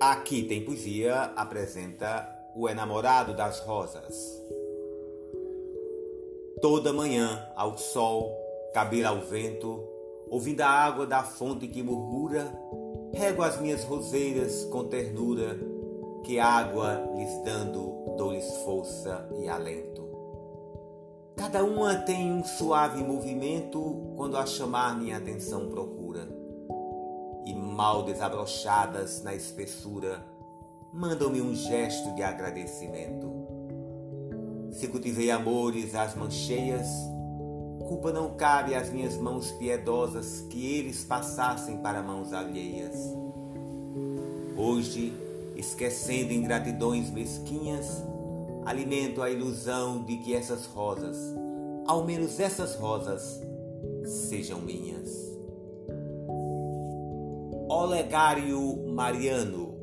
Aqui tem poesia apresenta o enamorado das rosas. Toda manhã ao sol, cabelo ao vento, ouvindo a água da fonte que murmura, rego as minhas roseiras com ternura, que água lhes dando dou-lhes força e alento. Cada uma tem um suave movimento quando a chamar minha atenção procura. E mal desabrochadas na espessura, mandam-me um gesto de agradecimento. Se cultivei amores às mancheias, culpa não cabe às minhas mãos piedosas que eles passassem para mãos alheias. Hoje, esquecendo ingratidões mesquinhas, alimento a ilusão de que essas rosas, ao menos essas rosas, sejam minhas. Olegário Mariano